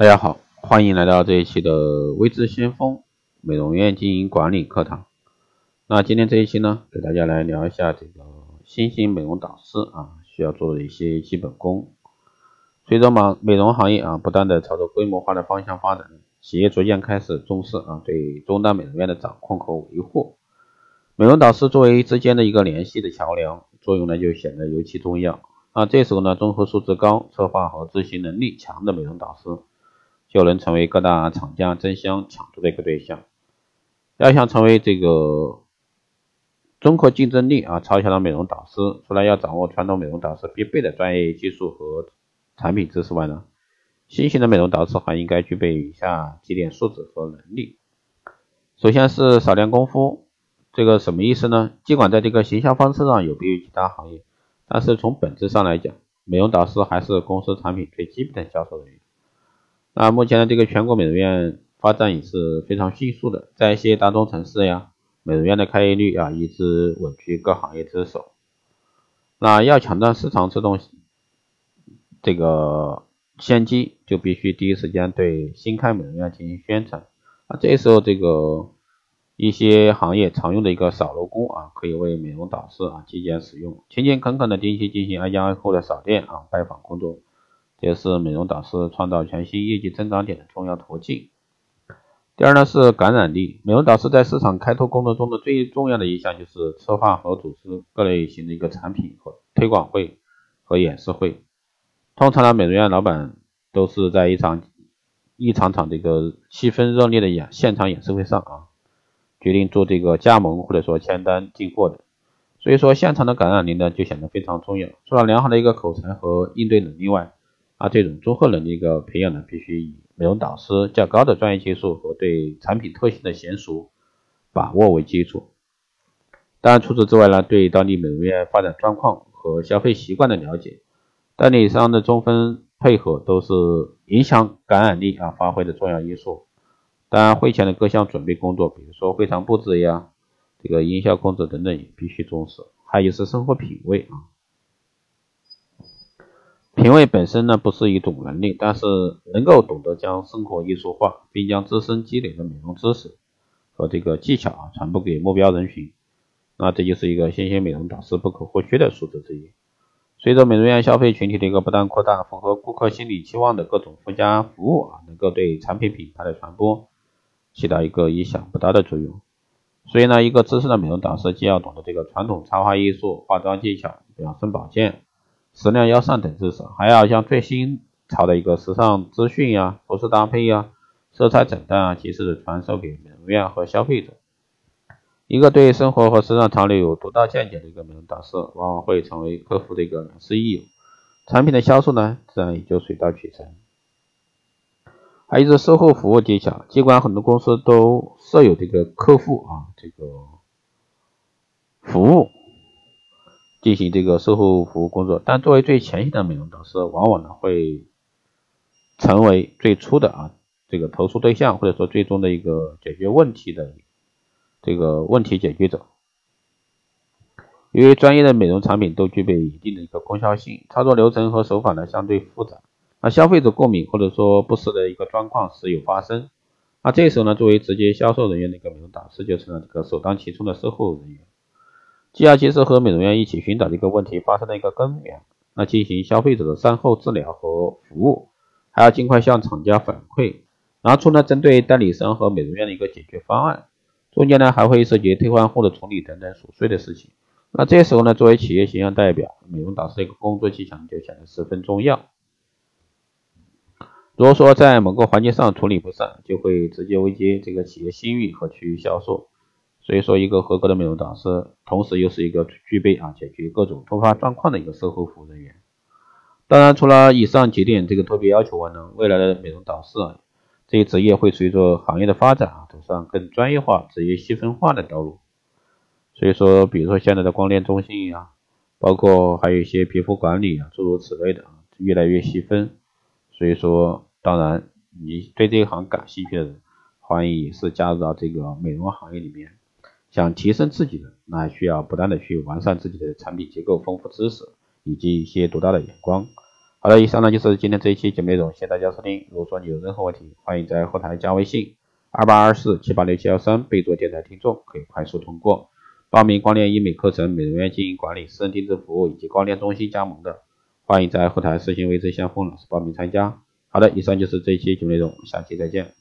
大家好，欢迎来到这一期的微知先锋美容院经营管理课堂。那今天这一期呢，给大家来聊一下这个新型美容导师啊需要做的一些基本功。随着美美容行业啊不断的朝着规模化的方向发展，企业逐渐开始重视啊对中端美容院的掌控和维护。美容导师作为之间的一个联系的桥梁，作用呢就显得尤其重要。那，这时候呢，综合素质高、策划和执行能力强的美容导师。就能成为各大厂家争相抢夺的一个对象。要想成为这个综合竞争力啊超强的美容导师，除了要掌握传统美容导师必备的专业技术和产品知识外呢，新型的美容导师还应该具备以下几点素质和能力。首先是少量功夫，这个什么意思呢？尽管在这个行销方式上有别于其他行业，但是从本质上来讲，美容导师还是公司产品最基本的销售人员。那目前的这个全国美容院发展也是非常迅速的，在一些大中城市呀，美容院的开业率啊一直稳居各行业之首。那要抢占市场这种这个先机，就必须第一时间对新开美容院进行宣传。啊，这时候这个一些行业常用的一个扫楼工啊，可以为美容导师啊借鉴使用，勤勤恳恳的定期进行挨家挨户的扫店啊拜访工作。也是美容导师创造全新业绩增长点的重要途径。第二呢是感染力，美容导师在市场开拓工作中的最重要的一项就是策划和组织各类型的一个产品和推广会和演示会。通常呢，美容院老板都是在一场一场场这个气氛热烈的演现场演示会上啊，决定做这个加盟或者说签单进货的。所以说，现场的感染力呢就显得非常重要。除了良好的一个口才和应对能力外，啊，这种综合能力一个培养呢，必须以美容导师较高的专业技术和对产品特性的娴熟把握为基础。当然，除此之外呢，对当地美容院发展状况和消费习惯的了解，代理商的中分配合都是影响感染力啊发挥的重要因素。当然，会前的各项准备工作，比如说会场布置呀，这个音效控制等等，也必须重视。还有是生活品味啊。品味本身呢不是一种能力，但是能够懂得将生活艺术化，并将自身积累的美容知识和这个技巧啊传播给目标人群，那这就是一个新型美容导师不可或缺的素质之一。随着美容院消费群体的一个不断扩大，符合顾客心理期望的各种附加服务啊，能够对产品品牌的传播起到一个意想不到的作用。所以呢，一个资深的美容导师既要懂得这个传统插花艺术、化妆技巧、养生保健。质量腰上等知识，还要将最新潮的一个时尚资讯呀、服饰搭配呀、色彩诊断啊，及时的传授给美容院和消费者。一个对生活和时尚潮流有独到见解的一个美容导师，往往会成为客户的一个良师益友，产品的销售呢，自然也就水到渠成。还有是售后服务技巧，尽管很多公司都设有这个客户啊这个服务。进行这个售后服务工作，但作为最前线的美容导师，往往呢会成为最初的啊这个投诉对象，或者说最终的一个解决问题的这个问题解决者。由于专业的美容产品都具备一定的一个功效性，操作流程和手法呢相对复杂，那消费者过敏或者说不适的一个状况时有发生，那这时候呢，作为直接销售人员的一个美容导师就成了这个首当其冲的售后人员。既要及时和美容院一起寻找这个问题发生的一个根源，那进行消费者的善后治疗和服务，还要尽快向厂家反馈，拿出呢针对代理商和美容院的一个解决方案。中间呢还会涉及退换货的处理等等琐碎的事情。那这时候呢，作为企业形象代表，美容导师的一个工作技巧就显得十分重要。如果说在某个环节上处理不善，就会直接危及这个企业信誉和区域销售。所以说，一个合格的美容导师，同时又是一个具备啊解决各种突发状况的一个售后服务人员。当然，除了以上几点这个特别要求外呢，未来的美容导师啊，这一职业会随着行业的发展啊，走上更专业化、职业细分化的道路。所以说，比如说现在的光电中心呀，包括还有一些皮肤管理啊，诸如此类的啊，越来越细分。所以说，当然你对这一行感兴趣的人，欢迎也是加入到这个美容行业里面。想提升自己的，那需要不断的去完善自己的产品结构、丰富知识以及一些独到的眼光。好的，以上呢就是今天这一期节目内容，谢谢大家收听。如果说你有任何问题，欢迎在后台加微信二八二四七八六七幺三，备注电台听众，可以快速通过。报名光电医美课程、美容院经营管理、私人定制服务以及光电中心加盟的，欢迎在后台私信为之相锋老师报名参加。好的，以上就是这一期节目内容，下期再见。